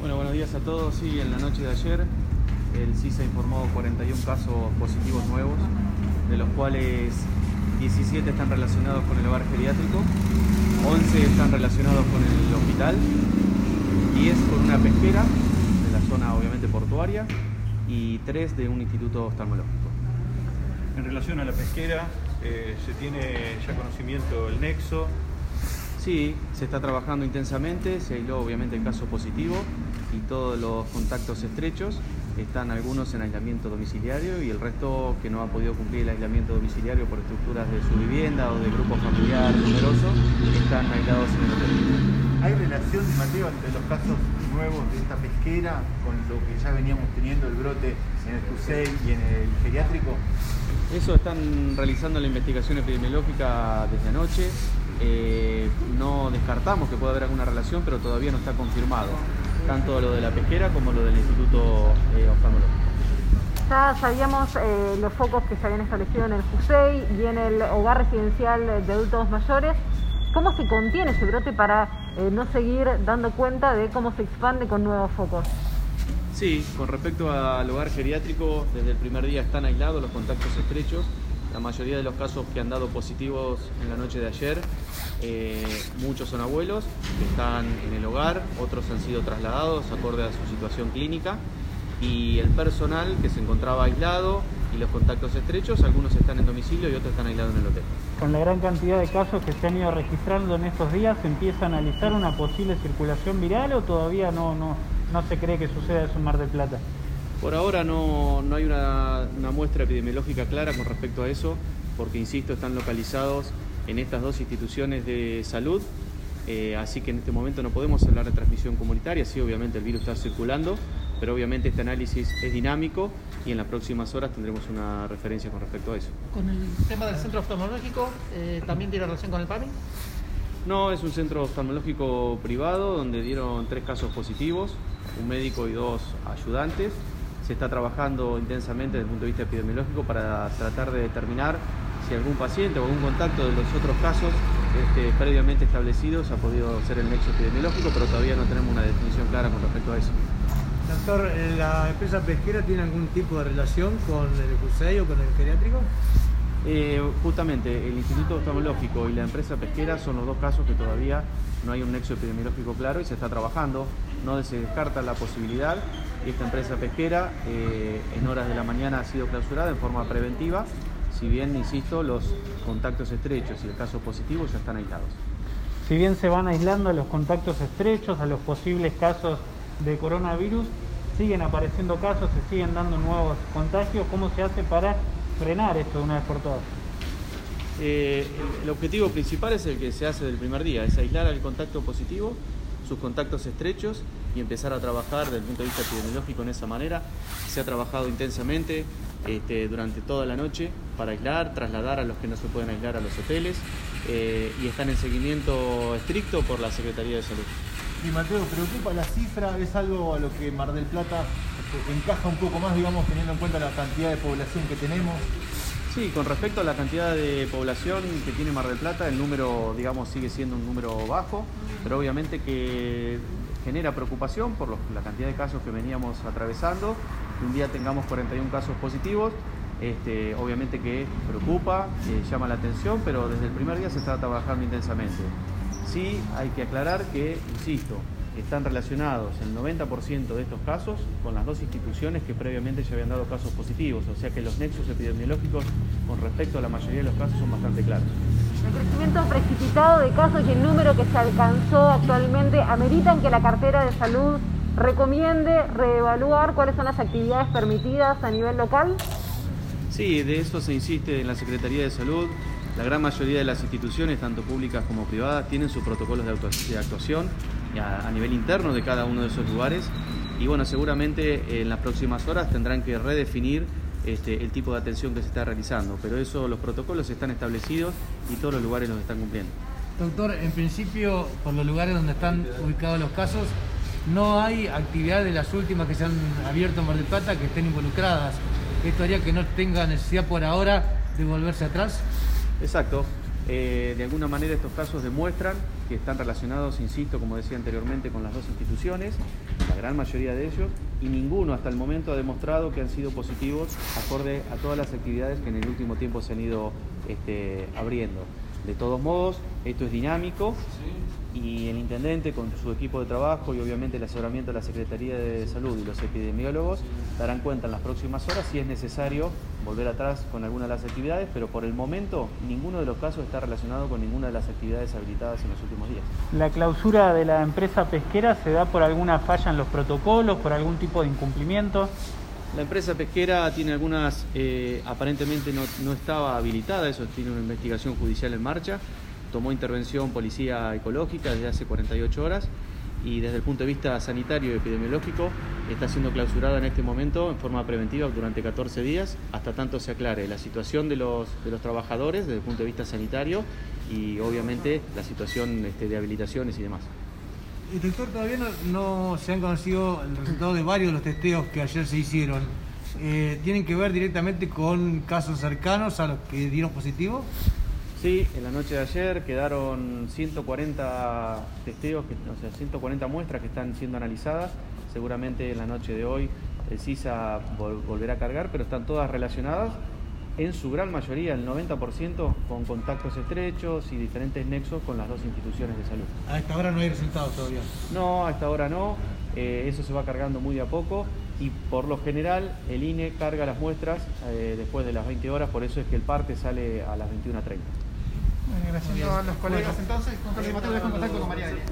Bueno, buenos días a todos. Sí, en la noche de ayer el CISA informó 41 casos positivos nuevos, de los cuales 17 están relacionados con el hogar geriátrico, 11 están relacionados con el hospital, 10 con una pesquera de la zona obviamente portuaria y 3 de un instituto oftalmológico. En relación a la pesquera, eh, ¿se tiene ya conocimiento del nexo? Sí, se está trabajando intensamente, se aisló obviamente el caso positivo y todos los contactos estrechos. Están algunos en aislamiento domiciliario y el resto que no ha podido cumplir el aislamiento domiciliario por estructuras de su vivienda o de grupo familiar numeroso, están aislados en el hotel. ¿Hay relación, Mateo, entre los casos nuevos de esta pesquera con lo que ya veníamos teniendo el brote en el CUSEI y en el geriátrico? Eso están realizando la investigación epidemiológica desde anoche. Eh, no descartamos que pueda haber alguna relación, pero todavía no está confirmado, tanto lo de la pesquera como lo del Instituto eh, Oftalmológico. Ya sabíamos eh, los focos que se habían establecido en el FUSEI y en el hogar residencial de adultos mayores. ¿Cómo se contiene ese brote para no seguir dando cuenta de cómo se expande con nuevos focos? Sí, con respecto al hogar geriátrico, desde el primer día están aislados los contactos estrechos la mayoría de los casos que han dado positivos en la noche de ayer, eh, muchos son abuelos que están en el hogar, otros han sido trasladados acorde a su situación clínica y el personal que se encontraba aislado y los contactos estrechos, algunos están en domicilio y otros están aislados en el hotel. Con la gran cantidad de casos que se han ido registrando en estos días, ¿se empieza a analizar una posible circulación viral o todavía no, no, no se cree que suceda eso en Mar del Plata? Por ahora no, hay una, muestra epidemiológica clara con respecto a eso, porque, insisto, están localizados en estas dos instituciones de salud, eh, así que en este momento no podemos hablar de transmisión comunitaria, sí, obviamente el virus está circulando, pero obviamente este análisis es dinámico y en las próximas horas tendremos una referencia con respecto a eso. ¿Con el tema del centro oftalmológico eh, también tiene relación con el PAMI? No, es un centro oftalmológico privado donde dieron tres casos positivos, un médico y dos ayudantes se está trabajando intensamente desde el punto de vista epidemiológico para tratar de determinar si algún paciente o algún contacto de los otros casos este, previamente establecidos ha podido ser el nexo epidemiológico, pero todavía no tenemos una definición clara con respecto a eso. Doctor, eh, ¿la empresa pesquera tiene algún tipo de relación con el CUSEI o con el geriátrico? Eh, justamente, el Instituto Oftalmológico y la empresa pesquera son los dos casos que todavía no hay un nexo epidemiológico claro y se está trabajando. No se descarta la posibilidad esta empresa pesquera eh, en horas de la mañana ha sido clausurada en forma preventiva, si bien, insisto, los contactos estrechos y el caso positivo ya están aislados. Si bien se van aislando los contactos estrechos, a los posibles casos de coronavirus, siguen apareciendo casos, se siguen dando nuevos contagios. ¿Cómo se hace para frenar esto de una vez por todas? Eh, el objetivo principal es el que se hace del primer día, es aislar al contacto positivo, sus contactos estrechos y empezar a trabajar desde el punto de vista epidemiológico en esa manera. Se ha trabajado intensamente este, durante toda la noche para aislar, trasladar a los que no se pueden aislar a los hoteles eh, y están en seguimiento estricto por la Secretaría de Salud. Y Mateo, ¿preocupa la cifra? ¿Es algo a lo que Mar del Plata encaja un poco más, digamos, teniendo en cuenta la cantidad de población que tenemos? Sí, con respecto a la cantidad de población que tiene Mar del Plata, el número, digamos, sigue siendo un número bajo, pero obviamente que genera preocupación por la cantidad de casos que veníamos atravesando. Un día tengamos 41 casos positivos, este, obviamente que preocupa, llama la atención, pero desde el primer día se está trabajando intensamente. Sí hay que aclarar que, insisto, están relacionados el 90% de estos casos con las dos instituciones que previamente ya habían dado casos positivos, o sea que los nexos epidemiológicos con respecto a la mayoría de los casos son bastante claros. El crecimiento precipitado de casos y el número que se alcanzó actualmente ameritan que la cartera de salud recomiende reevaluar cuáles son las actividades permitidas a nivel local. Sí, de eso se insiste en la Secretaría de Salud. La gran mayoría de las instituciones, tanto públicas como privadas, tienen sus protocolos de, actuación a, nivel interno de cada uno de esos lugares. Y bueno, seguramente en las próximas horas tendrán que redefinir este, el tipo de atención que se está realizando, pero eso, los protocolos están establecidos y todos los lugares los están cumpliendo. Doctor, en principio, por los lugares donde están ubicados los casos, no hay actividades de las últimas que se han abierto en Mar del Plata que estén involucradas. ¿Esto haría que no tenga necesidad por ahora de volverse atrás? Exacto. Eh, de alguna manera estos casos demuestran que están relacionados, insisto, como decía anteriormente, con las dos instituciones, la gran mayoría de ellos, y ninguno hasta el momento ha demostrado que han sido positivos acorde a todas las actividades que en el último tiempo se han ido este, abriendo. De todos modos, esto es dinámico y el intendente con su equipo de trabajo y obviamente el asesoramiento de la Secretaría de Salud y los epidemiólogos darán cuenta en las próximas horas si es necesario volver atrás con alguna de las actividades, pero por el momento ninguno de los casos está relacionado con ninguna de las actividades habilitadas en los últimos días. ¿La clausura de la empresa pesquera se da por alguna falla en los protocolos, por algún tipo de incumplimiento? La empresa pesquera tiene algunas, eh, aparentemente no, no estaba habilitada, eso tiene una investigación judicial en marcha, tomó intervención policía ecológica desde hace 48 horas y desde el punto de vista sanitario y epidemiológico está siendo clausurada en este momento en forma preventiva durante 14 días hasta tanto se aclare la situación de los, de los trabajadores desde el punto de vista sanitario y obviamente la situación este, de habilitaciones y demás. Doctor, todavía no, se han conocido el resultado de varios de los testeos que ayer se hicieron. Eh, ¿Tienen que ver directamente con casos cercanos a los que dieron positivo? Sí, en la noche de ayer quedaron 140 testeos, o sea, 140 muestras que están siendo analizadas. Seguramente en la noche de hoy el CISA vol- volverá a cargar, pero están todas relacionadas, en su gran mayoría, el 90%, con contactos estrechos y diferentes nexos con las dos instituciones de salud. A esta hora no hay resultados todavía. No, hasta ahora no. Eh, eso se va cargando muy de a poco y por lo general el INE carga las muestras eh, después de las 20 horas, por eso es que el parte sale a las 21.30. Agradeciendo a los colegas entonces, con Mateo, contacto con María. Delia.